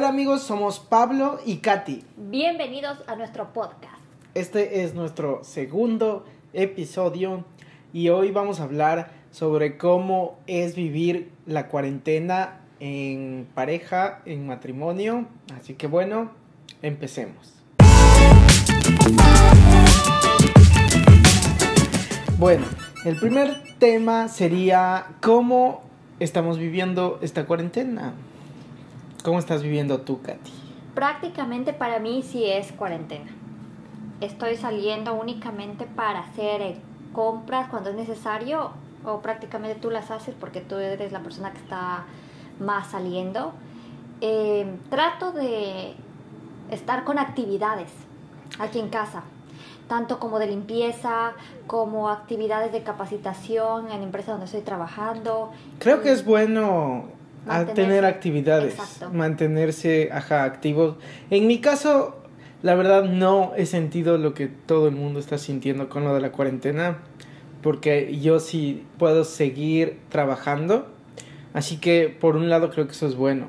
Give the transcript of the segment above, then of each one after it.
Hola amigos, somos Pablo y Katy. Bienvenidos a nuestro podcast. Este es nuestro segundo episodio y hoy vamos a hablar sobre cómo es vivir la cuarentena en pareja, en matrimonio. Así que bueno, empecemos. Bueno, el primer tema sería cómo estamos viviendo esta cuarentena. ¿Cómo estás viviendo tú, Katy? Prácticamente para mí sí es cuarentena. Estoy saliendo únicamente para hacer eh, compras cuando es necesario o prácticamente tú las haces porque tú eres la persona que está más saliendo. Eh, trato de estar con actividades aquí en casa, tanto como de limpieza, como actividades de capacitación en la empresa donde estoy trabajando. Creo que es bueno a tener actividades, mantenerse ajá, activos. En mi caso, la verdad no he sentido lo que todo el mundo está sintiendo con lo de la cuarentena, porque yo sí puedo seguir trabajando, así que por un lado creo que eso es bueno.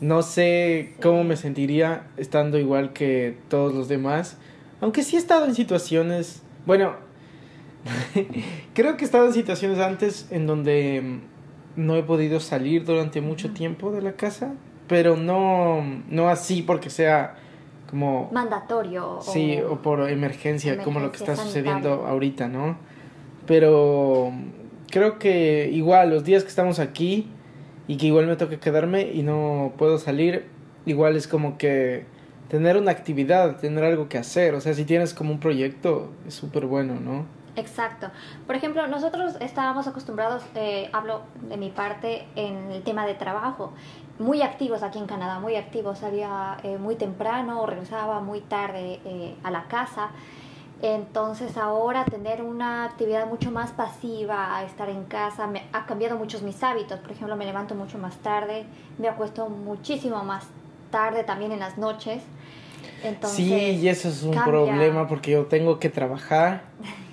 No sé cómo me sentiría estando igual que todos los demás, aunque sí he estado en situaciones, bueno, creo que he estado en situaciones antes en donde no he podido salir durante mucho tiempo de la casa, pero no, no así porque sea como... Mandatorio. Sí, o, por emergencia, como lo que está sucediendo ahorita, ¿no? Pero creo que igual los días que estamos aquí y que igual me toca quedarme y no puedo salir, igual es como que tener una actividad, tener algo que hacer, o sea, si tienes como un proyecto, es súper bueno, ¿no? Exacto. Por ejemplo, nosotros estábamos acostumbrados, eh, hablo de mi parte, en el tema de trabajo, muy activos aquí en Canadá, muy activos. Salía eh, muy temprano, regresaba muy tarde eh, a la casa. Entonces ahora tener una actividad mucho más pasiva, estar en casa, me, ha cambiado muchos mis hábitos. Por ejemplo, me levanto mucho más tarde, me acuesto muchísimo más tarde también en las noches. Entonces, sí, y eso es un problema porque yo tengo que trabajar.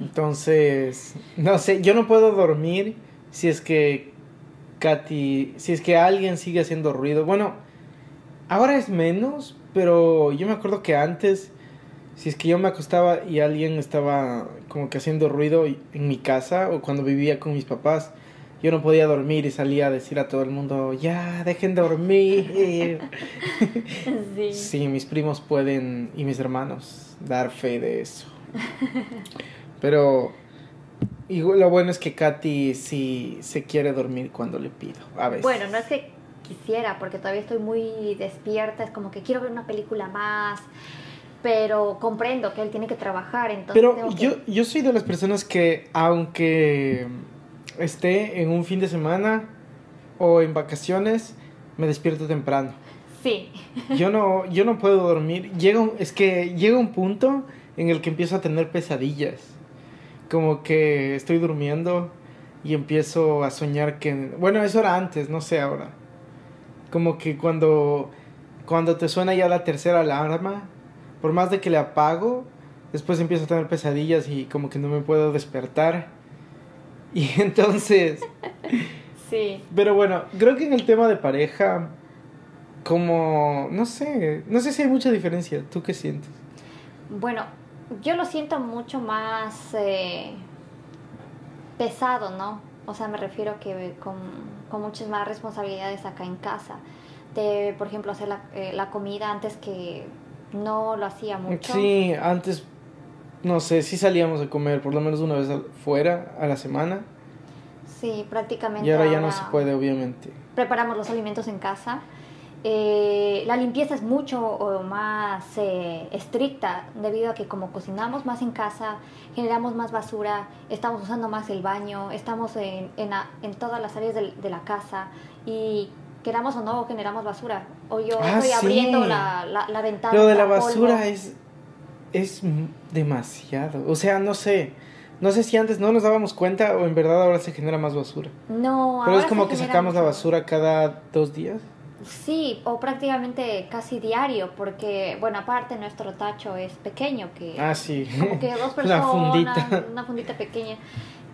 Entonces, no sé, yo no puedo dormir si es que Katy, si es que alguien sigue haciendo ruido. Bueno, ahora es menos, pero yo me acuerdo que antes, si es que yo me acostaba y alguien estaba como que haciendo ruido en mi casa o cuando vivía con mis papás, yo no podía dormir y salía a decir a todo el mundo, ya, dejen de dormir. Sí. sí, mis primos pueden y mis hermanos dar fe de eso. Pero y lo bueno es que Katy sí se quiere dormir cuando le pido, a veces. Bueno, no es que quisiera, porque todavía estoy muy despierta, es como que quiero ver una película más, pero comprendo que él tiene que trabajar, entonces... Pero yo, yo soy de las personas que, aunque esté en un fin de semana o en vacaciones, me despierto temprano. Sí. Yo no, yo no puedo dormir. Llega es que llega un punto en el que empiezo a tener pesadillas. Como que estoy durmiendo y empiezo a soñar que... Bueno, eso era antes, no sé ahora. Como que cuando, cuando te suena ya la tercera alarma, por más de que le apago, después empiezo a tener pesadillas y como que no me puedo despertar. Y entonces... sí. Pero bueno, creo que en el tema de pareja, como... No sé, no sé si hay mucha diferencia. ¿Tú qué sientes? Bueno, yo lo siento mucho más eh, pesado, ¿no? O sea, me refiero que con, con, muchas más responsabilidades acá en casa. De, por ejemplo, hacer la, eh, la comida antes que no lo hacía mucho. Sí, antes, no sé, sí salíamos a comer por lo menos una vez fuera a la semana. Sí, prácticamente. Y ahora ya no se puede, obviamente. Preparamos los alimentos en casa. Eh, la limpieza es mucho más eh, estricta debido a que como cocinamos más en casa, generamos más basura, estamos usando más el baño, estamos en, en, todas las áreas de, la casa y queramos o no generamos basura. O yo ah, estoy abriendo la, la, ventana. Lo de la basura es, es demasiado. O sea, no sé. No sé si antes no nos dábamos cuenta o en verdad ahora se genera más basura. No, Pero es como que sacamos la basura cada dos días. Sí, o prácticamente casi diario, porque, bueno, aparte nuestro tacho es pequeño, que... Ah, sí. Como que dos personas, una fundita. una fundita pequeña.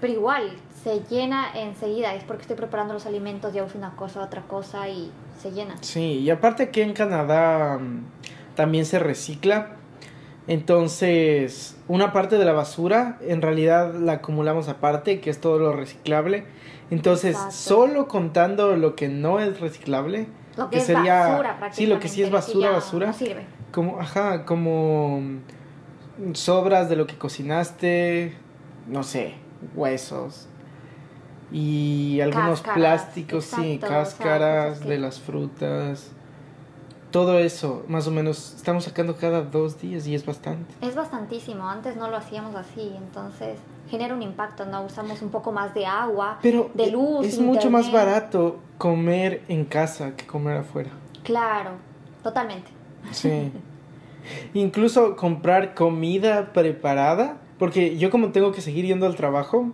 pero igual se llena enseguida, es porque estoy preparando los alimentos, ya uso una cosa, otra cosa y se llena. Sí, y aparte aquí en Canadá mm, también se recicla. Entonces, una parte de la basura en realidad la acumulamos aparte, que es todo lo reciclable. Entonces, Exacto. solo contando lo que no es reciclable, Lo que, que es sería- basura sí, lo que sí es basura, basura. No sirve. como, ajá, como sobras de lo que cocinaste, no sé, huesos y algunos Cáscaras, plásticos, sí, exacto, o sea, cáscaras de las frutas. Todo eso, más o menos, estamos sacando cada dos días y es bastante. Es bastantísimo, antes no lo hacíamos así, entonces genera un impacto, ¿no? Usamos un poco más de agua, Pero de eh, luz, es mucho más barato comer en casa que comer afuera. Claro, totalmente. Sí. Incluso comprar comida preparada, porque yo como tengo que seguir yendo al trabajo,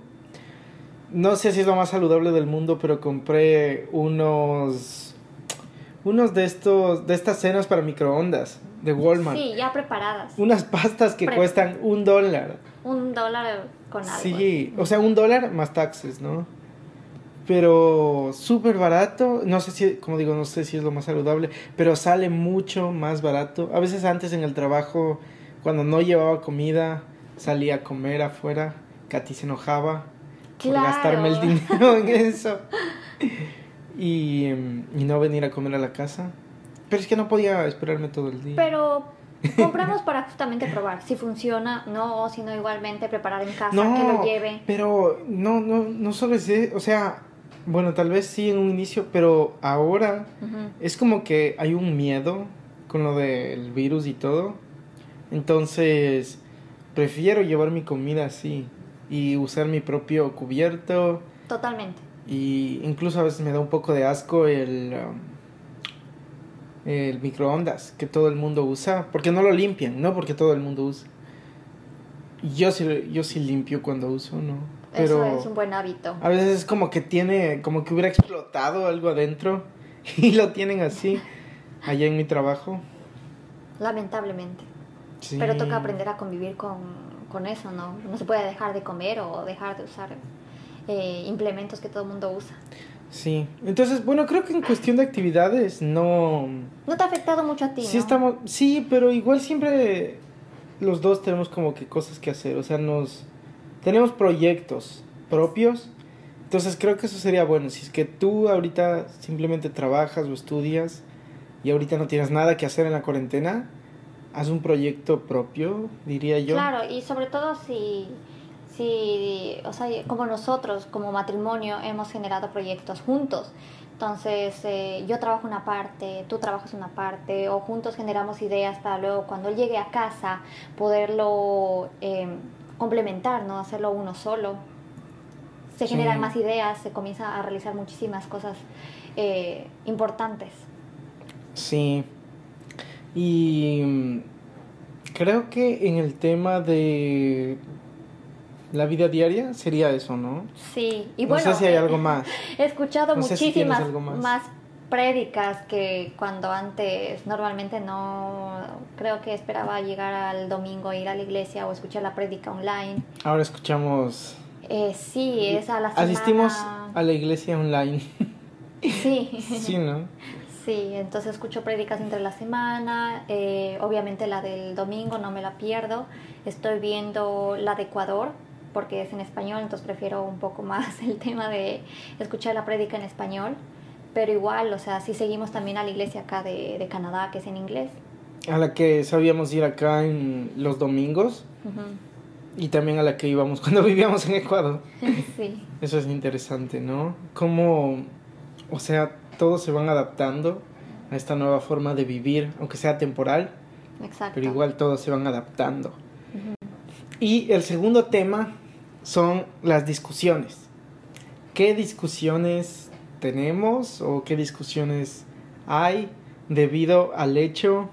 no sé si es lo más saludable del mundo, pero compré unos unos de estos de estas cenas para microondas de Walmart. Sí, ya preparadas. Unas pastas que Pre- cuestan un dólar. Un dólar con algo. Sí, o sea, un dólar más taxes, ¿no? Pero súper barato, no sé si, como digo, no sé si es lo más saludable, pero sale mucho más barato. A veces antes en el trabajo, cuando no llevaba comida, salía a comer afuera, Katy se enojaba por Claro. gastarme el dinero en eso. Y, em, y no venir a comer a la casa. Pero es que no podía esperarme todo el día. Pero compramos para justamente probar si funciona, no, o si no igualmente preparar en casa, No, que lo lleve. Pero no, no, no solo es, o sea, bueno, tal vez sí en un inicio, pero ahora Ujú. es como que hay un miedo con lo del virus y todo. Entonces, prefiero llevar mi comida así y usar mi propio cubierto Totalmente. Y incluso a veces me da un poco de asco el um, el microondas que todo el mundo usa, porque no lo limpian, no porque todo el mundo usa. Yo sí, yo sí limpio cuando uso, ¿no? Pero Eso es un buen hábito. a veces es como que tiene, como que hubiera explotado algo adentro y lo tienen así allá en mi trabajo. Lamentablemente. Sí. Pero toca aprender a convivir con, con eso, ¿no? No se puede dejar de comer o dejar de usar eh, implementos que todo el mundo usa. Sí. Entonces, bueno, creo que en cuestión de actividades no ¿No te ha afectado mucho a ti, Sí no? estamos, sí, pero igual siempre los dos tenemos como que cosas que hacer, o sea, nos tenemos proyectos propios. Entonces creo que eso sería bueno, si es que tú ahorita simplemente trabajas o estudias y ahorita no tienes nada que hacer en la cuarentena, haz un proyecto propio, diría yo. Claro, y sobre todo si, si, o sea, como nosotros, como matrimonio, hemos generado proyectos juntos. Entonces, eh, yo trabajo una parte, tú trabajas una parte, o juntos generamos ideas para luego, cuando él llegue a casa, poderlo eh, complementar, no hacerlo uno solo. Se Sí. generan más ideas, se comienza a realizar muchísimas cosas eh, importantes. Sí. Y mm, creo que en el tema de la vida diaria sería eso, ¿no? Sí, y no bueno, sé si hay algo más. He escuchado No si muchísimas más. más. prédicas que cuando antes normalmente no creo que esperaba llegar al domingo ir a la iglesia o escuchar la prédica online. Ahora escuchamos. Eh, sí, es a la semana. Asistimos a la iglesia online. Sí, sí, ¿no? sí, entonces escucho prédicas entre la semana, eh, obviamente la del domingo no me la pierdo. Estoy viendo la de Ecuador porque es en español, entonces prefiero un poco más el tema de escuchar la prédica en español. Pero igual, o sea, sí seguimos también a la iglesia acá de, de Canadá, que es en inglés. A la que sabíamos ir acá en los domingos Ujú. y también a la que íbamos cuando vivíamos en Ecuador. Sí, Eso es interesante, ¿no? Cómo, o sea, todos se van adaptando a esta nueva forma de vivir, aunque sea temporal, exacto. pero igual todos se van adaptando. Y el segundo tema son las discusiones. ¿Qué discusiones tenemos o qué discusiones hay debido al hecho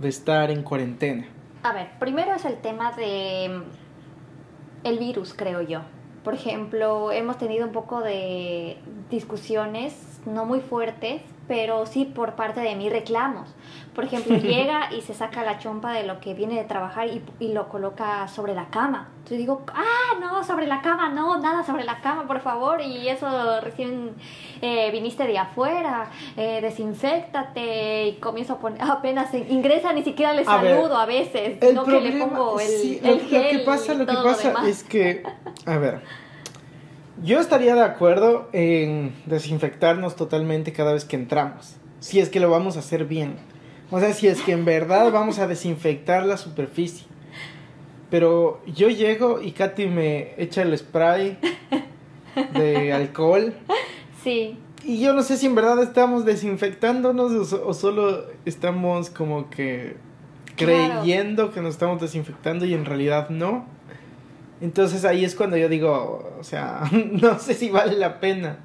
de estar en cuarentena? A ver, primero es el tema de mm, el virus, creo yo. Por ejemplo, hemos tenido un poco de discusiones no muy fuertes, pero sí por parte de mí reclamos. Por ejemplo, llega y se saca la chompa de lo que viene de trabajar y, y, lo coloca sobre la cama. Entonces digo, ah, no, sobre la cama, no, nada sobre la cama, por favor. Y eso recién eh, viniste de afuera, eh, desinfectate y comienzo a poner, apenas ingresa, ni siquiera le saludo a, veces, no que le pongo el, el gel Lo que pasa, lo que pasa es que, a ver, yo estaría de acuerdo en desinfectarnos totalmente cada vez que entramos, si es que lo vamos a hacer bien. O sea, si es que en verdad vamos a desinfectar la superficie. Pero yo llego y Katy me echa el spray de alcohol. Sí. Y yo no sé si en verdad estamos desinfectándonos o, solo estamos como que creyendo que nos estamos desinfectando y en realidad no. Entonces ahí es cuando yo digo, o sea, no sé si vale la pena.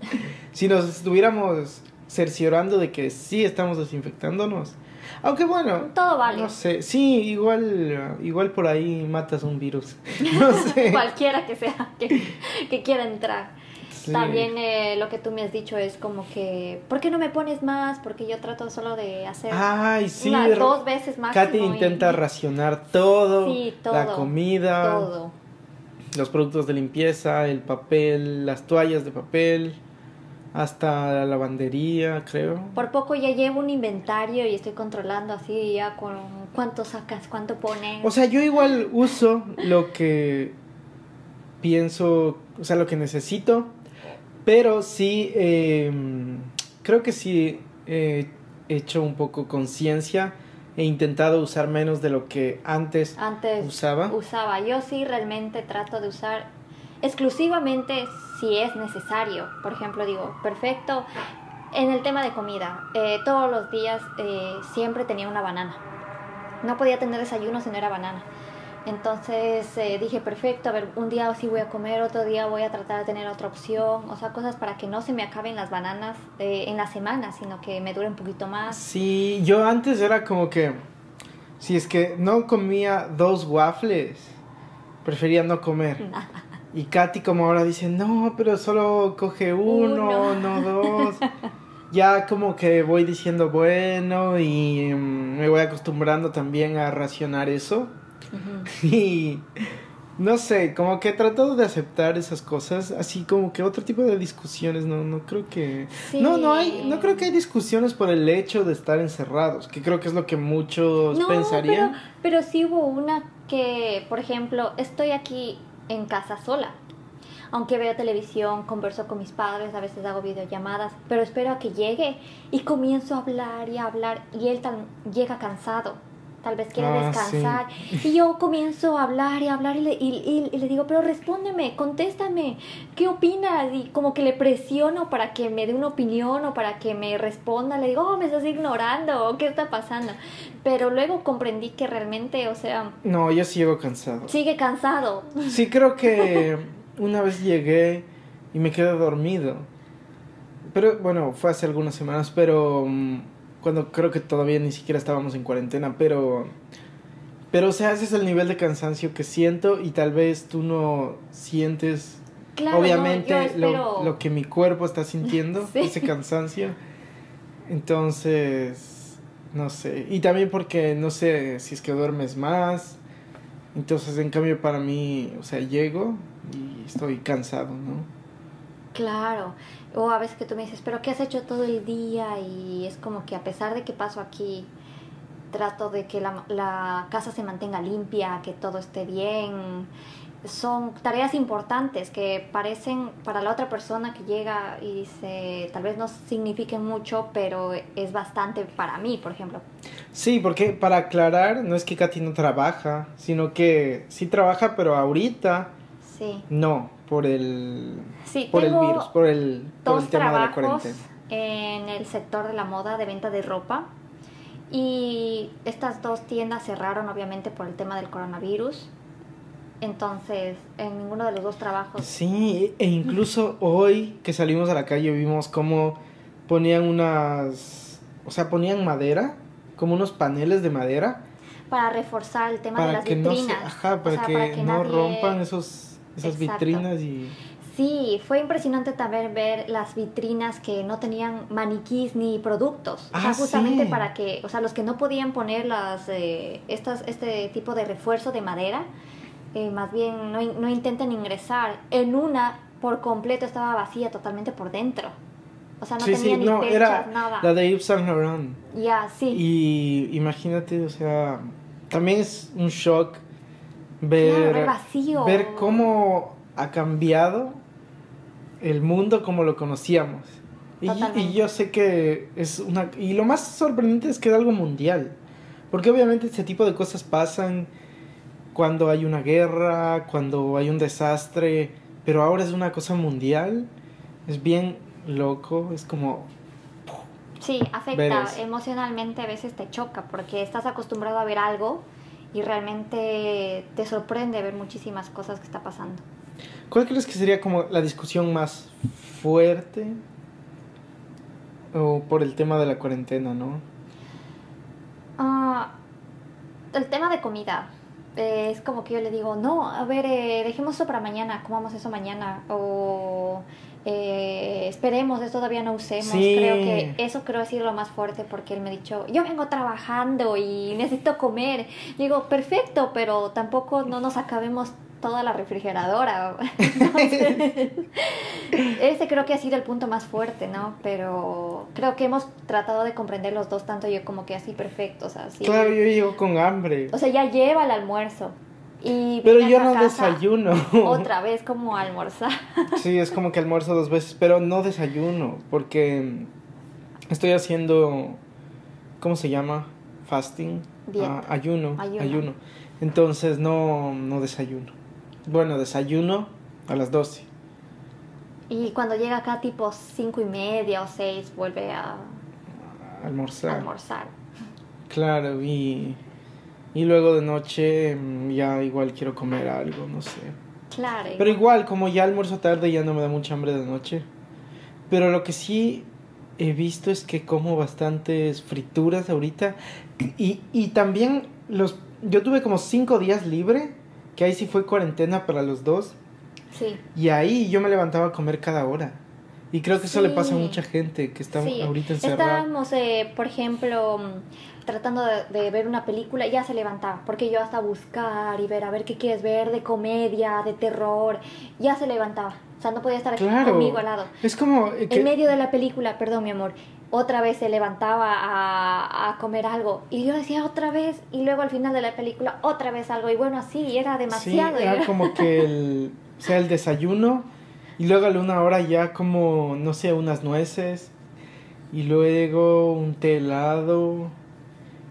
Si nos estuviéramos cerciorando de que sí estamos desinfectándonos. Aunque bueno, todo vale. No sé, sí, igual igual por ahí matas un virus. No sé. Cualquiera que sea que, que quiera entrar. También eh, lo que tú me has dicho es como que, ¿por qué no me pones más? Porque yo trato solo de hacer Ay, sí, dos veces más. Katy intenta racionar todo, sí, todo, la comida. Todo los productos de limpieza, el papel, las toallas de papel, hasta la lavandería, creo. Por poco ya llevo un inventario y estoy controlando así ya con cuánto sacas, cuánto pones. O sea, yo igual uso lo que pienso, o sea, lo que necesito, pero sí, em, creo que sí he hecho un poco conciencia he intentado usar menos de lo que antes, antes usaba. Usaba. Yo sí realmente trato de usar exclusivamente si es necesario. Por ejemplo, digo, perfecto. En el tema de comida, eh, todos los días eh, siempre tenía una banana. No podía tener desayuno si no era banana. Entonces eh, dije, perfecto, a ver, un día sí voy a comer, otro día voy a tratar de tener otra opción, o sea, cosas para que no se me acaben las bananas eh, en la semana, sino que me dure un poquito más. Sí, yo antes era como que, si es que no comía dos waffles, prefería no comer. Y Katy como ahora dice, no, pero solo coge uno, no dos. ya como que voy diciendo, bueno, y mm, me voy acostumbrando también a racionar eso. Y no sé, como que he tratado de aceptar esas cosas, así como que otro tipo de discusiones, no, no creo que... No, no hay, no creo que hay discusiones por el hecho de estar encerrados, que creo que es lo que muchos pensarían. Pero, pero sí hubo una que, por ejemplo, estoy aquí en casa sola. Aunque veo televisión, converso con mis padres, a veces hago videollamadas, pero espero a que llegue y comienzo a hablar y a hablar y él tan, llega cansado tal vez quiere ah, descansar. Y yo comienzo a hablar y a hablar y le, y, le, digo, pero respóndeme, contéstame, ¿qué opinas? Y como que le presiono para que me dé una opinión o para que me responda. Le digo, oh, me estás ignorando, ¿qué está pasando? Pero luego comprendí que realmente, o sea... No, yo sigo cansado. Sigue cansado. Sí, creo que una vez llegué y me quedé dormido. Pero bueno, fue hace algunas semanas, pero... Mm, cuando creo que todavía ni siquiera estábamos en cuarentena, pero... Pero, o sea, ese es el nivel de cansancio que siento y tal vez tú no sientes, obviamente, lo, lo, que mi cuerpo está sintiendo, ese cansancio. Entonces, no sé. Y también porque no sé si es que duermes más. Entonces, en cambio, para mí, o sea, llego y estoy cansado, ¿no? Claro. O a veces que tú me dices, pero ¿qué has hecho todo el día? Y es como que a pesar de que paso aquí, trato de que la, la casa se mantenga limpia, que todo esté bien. Son tareas importantes que parecen para la otra persona que llega y dice, tal vez no signifiquen mucho, pero es bastante para mí, por ejemplo. Sí, porque para aclarar, no es que Katy no trabaja, sino que sí trabaja, pero ahorita sí. no por el, por el virus, por el, por el tema de la cuarentena. En el sector de la moda, de venta de ropa. Y estas dos tiendas cerraron obviamente por el tema del coronavirus. Entonces, en ninguno de los dos trabajos. Sí, e incluso hoy que salimos a la calle vimos cómo ponían unas. O sea, ponían madera, como unos paneles de madera. Para reforzar el tema de las vitrinas. ajá, para, que, no rompan esos esas vitrinas y... Sí, fue impresionante también ver las vitrinas que no tenían maniquís ni productos. o sea, Ah, justamente sí. para que, o sea, los que no podían poner las, eh, estas, este tipo de refuerzo de madera, eh, más bien no, no intenten ingresar. En una, por completo, estaba vacía totalmente por dentro. O sea, no sí, tenía sí, ni no, techos, era nada. la de Yves Saint Laurent. Ya, sí. Y imagínate, o sea, también es un shock ver, ver vacío. ver cómo ha cambiado el mundo como lo conocíamos. Y, yo sé que es una... Y lo más sorprendente es que es algo mundial. Porque obviamente este tipo de cosas pasan cuando hay una guerra, cuando hay un desastre, pero ahora es una cosa mundial. Es bien loco, es como... Sí, afecta emocionalmente, a veces te choca porque estás acostumbrado a ver algo y realmente te sorprende ver muchísimas cosas que está pasando. ¿Cuál crees que sería como la discusión más fuerte? O por el tema de la cuarentena, ¿no? Ah, el tema de comida. eh, es como que yo le digo, no, a ver, eh, dejemos eso para mañana, comamos eso mañana. O eh, esperemos, eso todavía no usemos. Sí. Creo que eso creo es lo más fuerte porque él me ha dicho, yo vengo trabajando y necesito comer. Digo, perfecto, pero tampoco no nos acabemos toda la refrigeradora. Entonces, ese creo que ha sido el punto más fuerte, ¿no? Pero creo que hemos tratado de comprender los dos, tanto yo como que así perfecto, o sea. Claro, yo llego con hambre. O sea, ya lleva el almuerzo. Y Pero yo no desayuno. Otra vez como almorzar. Sí, es como que almuerzo dos veces, pero no desayuno, porque estoy haciendo, ¿cómo se llama? Fasting. Ah, ayuno, Ayuno. ayuno. Entonces no, no desayuno. Bueno, desayuno a las 12. Y cuando llega acá tipo cinco y media o seis, vuelve a Almorzar. almorzar. Claro, y, y luego de noche mm, ya igual quiero comer algo, no sé. Claro. Pero igual, como ya almuerzo tarde, ya no me da mucha hambre de noche. Pero lo que sí he visto es que como bastantes frituras ahorita. Y, y también los... Yo tuve como cinco días libre, que ahí sí fue cuarentena para los dos. Sí. Y ahí yo me levantaba a comer cada hora. Y creo que eso le pasa a Sí. mucha gente que está Sí, ahorita encerrada. Estábamos, eh, por ejemplo, tratando de, de ver una película, ya se levantaba, porque yo hasta buscar y ver, a ver qué quieres ver, de comedia, de terror, ya se levantaba. O sea, no podía estar aquí Claro. conmigo al lado. Es como... que- En medio de la película, perdón mi amor, otra vez se levantaba a, a comer algo y yo decía otra vez y luego al final de la película otra vez algo y bueno así era demasiado. Sí, era como que el, o sea, el desayuno y luego a la una hora ya como, no sé, unas nueces y luego un té helado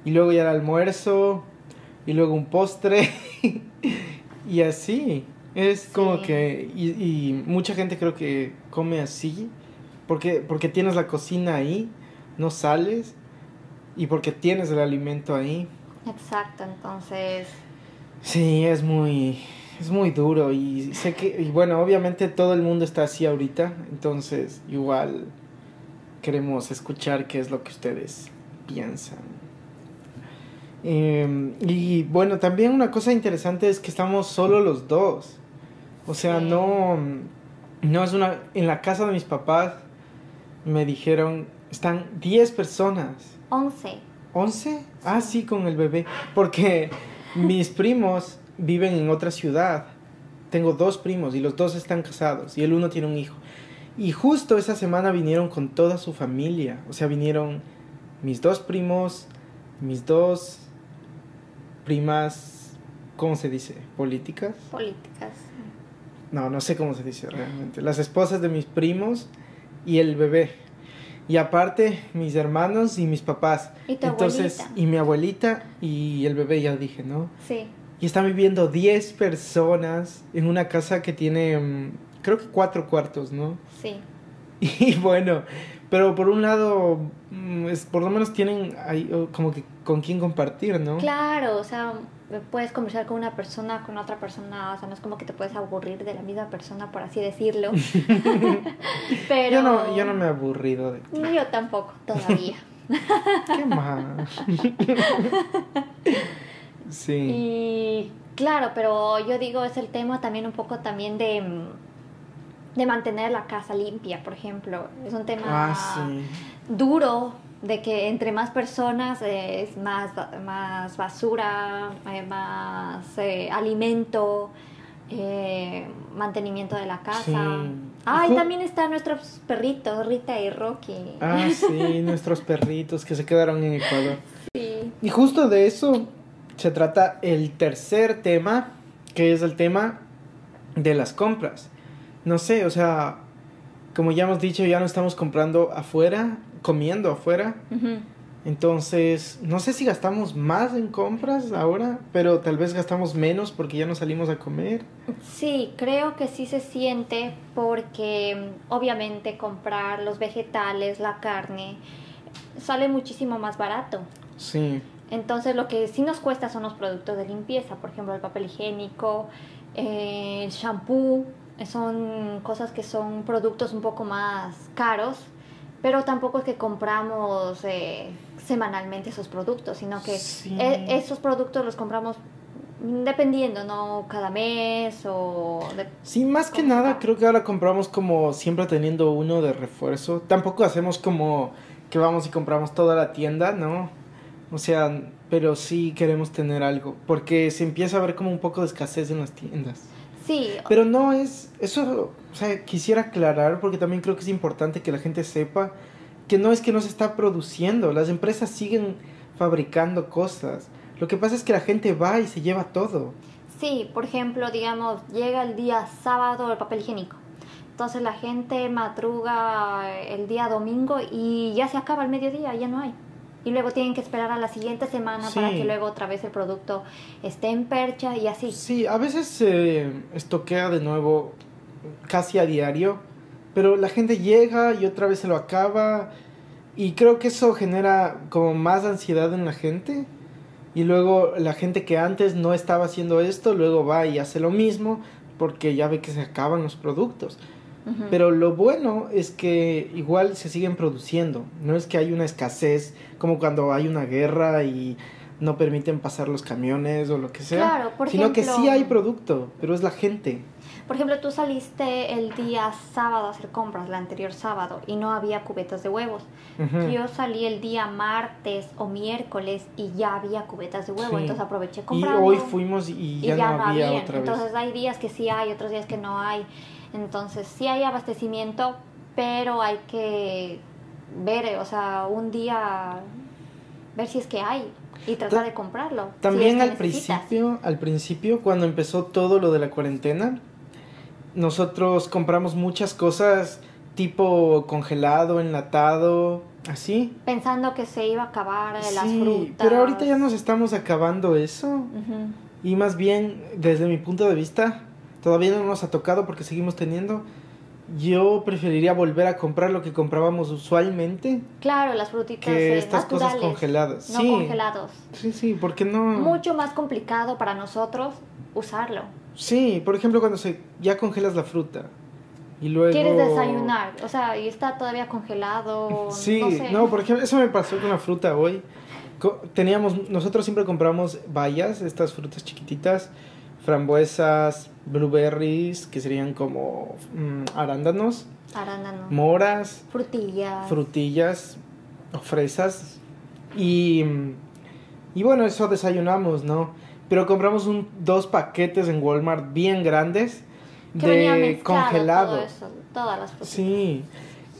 y luego ya el almuerzo y luego un postre y así. Es como Sí. que, y, y mucha gente creo que come así porque, porque tienes la cocina ahí, no sales y porque tienes el alimento ahí. Exacto, entonces Sí, es muy, es muy duro y sé que, y bueno, obviamente todo el mundo está así ahorita, entonces igual queremos escuchar qué es lo que ustedes piensan. Eh, y bueno, también una cosa interesante es que estamos solo los dos. O sea, Sí. no, no es una, en la casa de mis papás me dijeron, están 10 personas. 11. ¿11? Ah, sí, con el bebé. Porque mis primos viven en otra ciudad. Tengo dos primos y los dos están casados y el uno tiene un hijo. Y justo esa semana vinieron con toda su familia. O sea, vinieron mis dos primos, mis dos primas, ¿cómo se dice? ¿Políticas? políticas. No, no sé cómo se dice realmente. Las esposas de mis primos y el bebé. Y aparte, mis hermanos y mis papás. Y tu Entonces, abuelita. y mi abuelita y el bebé, ya dije, ¿no? Sí. Y están viviendo 10 personas en una casa que tiene, mm, creo que cuatro cuartos, ¿no? Sí. Y bueno, pero por un lado, mm, es, por lo menos tienen ahí, como que con quién compartir, ¿no? Claro, o sea, puedes conversar con una persona, con otra persona, o sea, no es como que te puedes aburrir de la misma persona, por así decirlo. Pero Yo no, yo no me he aburrido de ti. Yo tampoco, todavía. ¿Qué más? sí. Y claro, pero yo digo, es el tema también un poco también de, mm, de mantener la casa limpia, por ejemplo. Es un tema Ah, sí. duro de que entre más personas eh, es más, más basura, eh, más eh, alimento, mantenimiento de la casa. Sí. Ah, y Ju- también están nuestros perritos, Rita y Rocky. Ah, sí, nuestros perritos que se quedaron en Ecuador. Sí. Y justo de eso se trata el tercer tema, que es el tema de las compras. No sé, o sea, como ya hemos dicho, ya no estamos comprando afuera, comiendo afuera. Entonces, no sé si gastamos más en compras ahora, pero tal vez gastamos menos porque ya no salimos a comer. Sí, creo que sí se siente porque obviamente comprar los vegetales, la carne, sale muchísimo más barato. Sí, Entonces lo que sí nos cuesta son los productos de limpieza, por ejemplo el papel higiénico, eh, el shampoo, son cosas que son productos un poco más caros, pero tampoco es que compramos eh, semanalmente esos productos, sino que Sí. e- esos productos los compramos dependiendo, ¿no? Cada mes o... de- Sí, más que ¿Cómo nada creo que ahora compramos como siempre teniendo uno de refuerzo. Tampoco hacemos como que vamos y compramos toda la tienda, ¿no? O sea, pero sí queremos tener algo, porque se empieza a ver como un poco de escasez en las tiendas. Sí, Pero no es, eso, o sea, quisiera aclarar porque también creo que es importante que la gente sepa que no es que no se está produciendo, las empresas siguen fabricando cosas. Lo que pasa es que la gente va y se lleva todo. Sí, por ejemplo, digamos, llega el día sábado el papel higiénico. Entonces la gente madruga el día domingo y ya se acaba el mediodía, ya no hay. Y luego tienen que esperar a la siguiente semana para que luego otra vez el producto esté en percha y así. Sí, a veces se estoquea de nuevo casi a diario, pero la gente llega y otra vez se lo acaba y creo que eso genera como más ansiedad en la gente y luego la gente que antes no estaba haciendo esto luego va y hace lo mismo porque ya ve que se acaban los productos. Pero lo bueno es que igual se siguen produciendo. No es que hay una escasez como cuando hay una guerra y no permiten pasar los camiones o lo que sea. Claro, por sino que sí hay producto, pero es la gente. Por ejemplo, tú saliste el día sábado a hacer compras, el anterior sábado, y no había cubetas de huevos. Yo salí el día martes o miércoles y ya había cubetas de huevo, Sí. entonces aproveché Y comprando. hoy fuimos y ya, no, había habían. otra vez. Entonces hay días que sí hay, otros días que no hay. Entonces sí hay abastecimiento, pero hay que ver, eh, o sea, un día ver si es que hay y tratar Ta- de comprarlo. si También es que al necesitas. principio, al principio, cuando empezó todo lo de la cuarentena, nosotros compramos muchas cosas tipo congelado, enlatado, así. Pensando que se iba a acabar eh, las Sí, frutas. pero ahorita ya nos estamos acabando eso. Y más bien, desde mi punto de vista, todavía no nos ha tocado porque seguimos teniendo. Yo preferiría volver a comprar lo que comprábamos usualmente Claro, las frutitas que eh, estas cosas congeladas. No sí, congelados. sí, sí, porque no. Mucho más complicado para nosotros usarlo. Sí, por ejemplo, cuando se ya congelas la fruta y luego. Quieres desayunar, o sea, y está todavía congelado. Sí, no sé. no, por ejemplo, eso me pasó con la fruta hoy. Teníamos, nosotros siempre compramos bayas, estas frutas chiquititas, frambuesas, blueberries, que serían como mm, arándanos, Arándano. moras, Frutillas. frutillas o fresas. Y, y bueno, eso desayunamos, ¿no? Pero compramos un, dos paquetes en Walmart bien grandes que de congelado. todo eso, todas las frutas. Sí.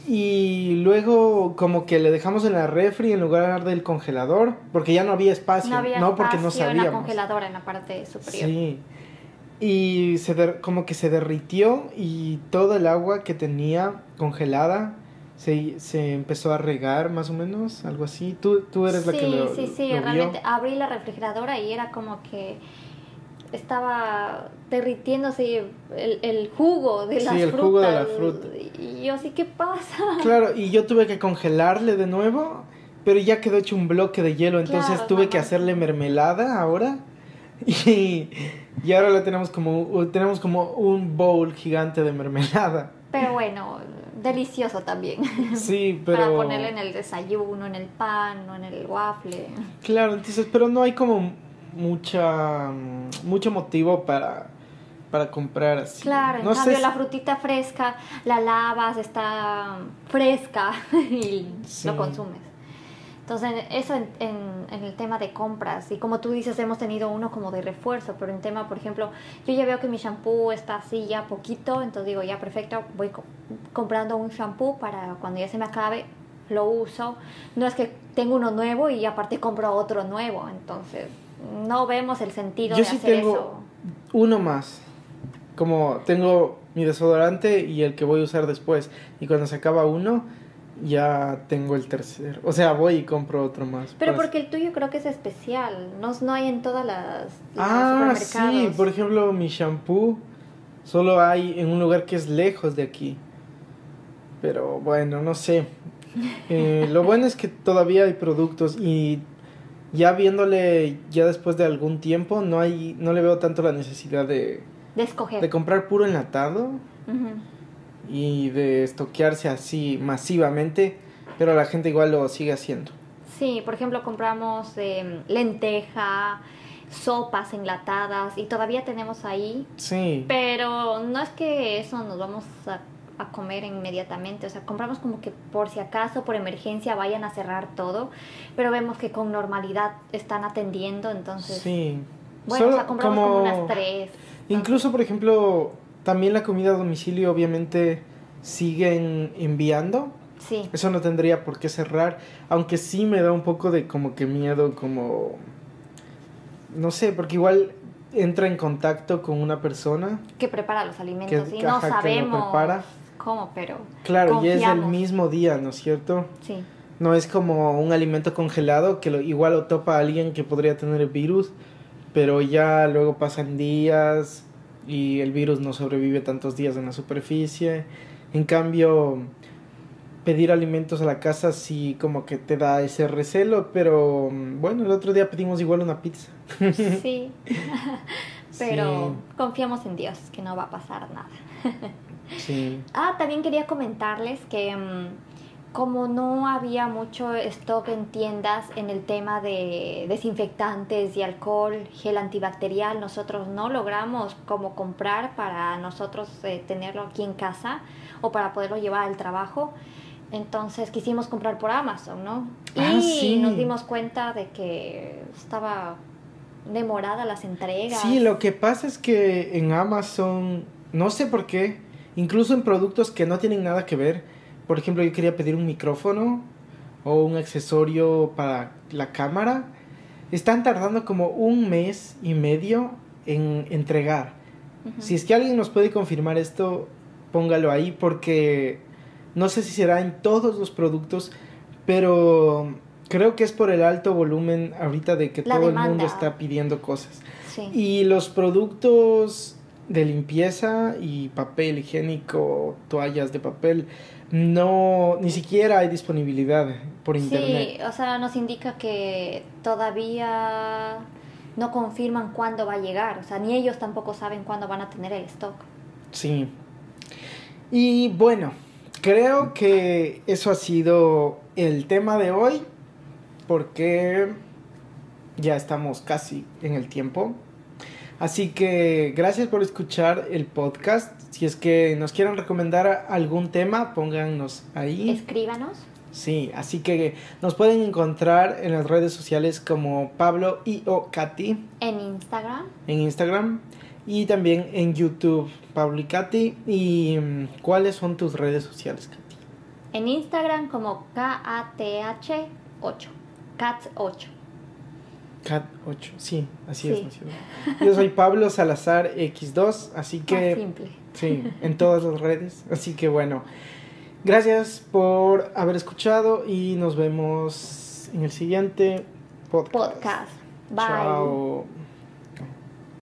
Y luego como que le dejamos en la refri en lugar del congelador, porque ya no había espacio, No había porque no en la sabíamos. congeladora en la parte superior. Sí. Y se der- como que se derritió y todo el agua que tenía congelada se, se empezó a regar más o menos, algo así. Tú, tú eres la que lo, sí, sí, lo vio. realmente abrí la refrigeradora y era como que estaba derritiéndose el, el jugo de Sí, las el frutas. jugo de la fruta. Y yo así, ¿qué pasa? Claro, y yo tuve que congelarle de nuevo, pero ya quedó hecho un bloque de hielo, entonces Claro, tuve que hacerle mermelada ahora. Y, y ahora la tenemos como tenemos como un bowl gigante de mermelada. Pero bueno, delicioso también. Sí, pero Para ponerle en el desayuno, en el pan o en el waffle. Claro, entonces, pero no hay como mucha mm, mucho motivo para para comprar así. Claro, en no cambio sé la frutita fresca la lavas, está fresca y Sí. lo consumes. Entonces, eso en, en, en el tema de compras. Y como tú dices, hemos tenido uno como de refuerzo, pero en tema, por ejemplo, yo ya veo que mi shampoo está así ya poquito, entonces digo, ya perfecto, voy co- comprando un shampoo para cuando ya se me acabe, lo uso. No es que tengo uno nuevo y aparte compro otro nuevo, entonces no vemos el sentido Yo de sí hacer tengo eso. uno más. Como tengo mi desodorante y el que voy a usar después. Y cuando se acaba uno, ya tengo el tercero. O sea, voy y compro otro más. Pero para- porque el tuyo creo que es especial, no, no hay en todas las Ah, sí, por ejemplo, mi shampoo solo hay en un lugar que es lejos de aquí. Pero bueno, no sé. Eh, lo bueno es que todavía hay productos y ya viéndole ya después de algún tiempo no hay no le veo tanto la necesidad de, de escoger. de comprar puro enlatado y de estoquearse así masivamente, pero la gente igual lo sigue haciendo. Sí, por ejemplo, compramos em, lenteja, sopas enlatadas y todavía tenemos ahí, Sí. pero no es que eso nos vamos a, a comer inmediatamente, o sea, compramos como que por si acaso, por emergencia, vayan a cerrar todo, pero vemos que con normalidad están atendiendo, entonces, Sí. bueno, Solo o sea, compramos como, unas tres. Incluso, por ejemplo, también la comida a domicilio obviamente siguen enviando. Sí, Eso no tendría por qué cerrar, aunque sí me da un poco de como que miedo, como no sé, porque igual entra en contacto con una persona. que prepara los alimentos Que- y no ajá, que lo sabemos prepara. Cómo, pero Claro, y es el mismo día, ¿no es cierto? sí. No es como un alimento congelado que lo, igual lo topa alguien que podría tener el virus, pero ya luego pasan días y el virus no sobrevive tantos días en la superficie. En cambio, pedir alimentos a la casa sí como que te da ese recelo, pero mm, bueno, el otro día pedimos igual una pizza. Sí. Pero Sí. confiamos en Dios que no va a pasar nada. Sí. Ah, también quería comentarles que mm, como no había mucho stock en tiendas en el tema de desinfectantes y alcohol, gel antibacterial, nosotros no logramos como comprar para nosotros eh, tenerlo aquí en casa o para poderlo llevar al trabajo. Entonces quisimos comprar por Amazon, ¿no? Ah, y sí. nos dimos cuenta de que estaba demorada las entregas. Sí, lo que pasa es que en Amazon, no sé por qué, incluso en productos que no tienen nada que ver, por ejemplo, yo quería pedir un micrófono o un accesorio para la cámara, están tardando como un mes y medio en entregar. Si es que alguien nos puede confirmar esto, póngalo ahí porque no sé si será en todos los productos, pero creo que es por el alto volumen ahorita de que La todo el mundo está pidiendo cosas. Sí. Y los productos de limpieza y papel higiénico, toallas de papel, no, ni siquiera hay disponibilidad por internet. Sí, o sea, nos indica que todavía no confirman cuándo va a llegar, o sea, ni ellos tampoco saben cuándo van a tener el stock. Sí. Y bueno, creo que eso ha sido el tema de hoy, porque ya estamos casi en el tiempo. Así que gracias por escuchar el podcast. Si es que nos quieren recomendar algún tema, pónganos ahí. Escríbanos. Sí, así que nos pueden encontrar en las redes sociales como Pablo y o Katy En Instagram, en Instagram y también en YouTube, Pablo y Katy. ¿Y mm, cuáles son tus redes sociales, Katy? en Instagram como KATH8, CATS8. Cat 8, sí, así Sí. es. ¿no es cierto? Yo soy Pablo Salazar X2, así Más que simple. sí, en todas las redes. Así que bueno, gracias por haber escuchado y nos vemos en el siguiente podcast. Podcast. Bye. Chao.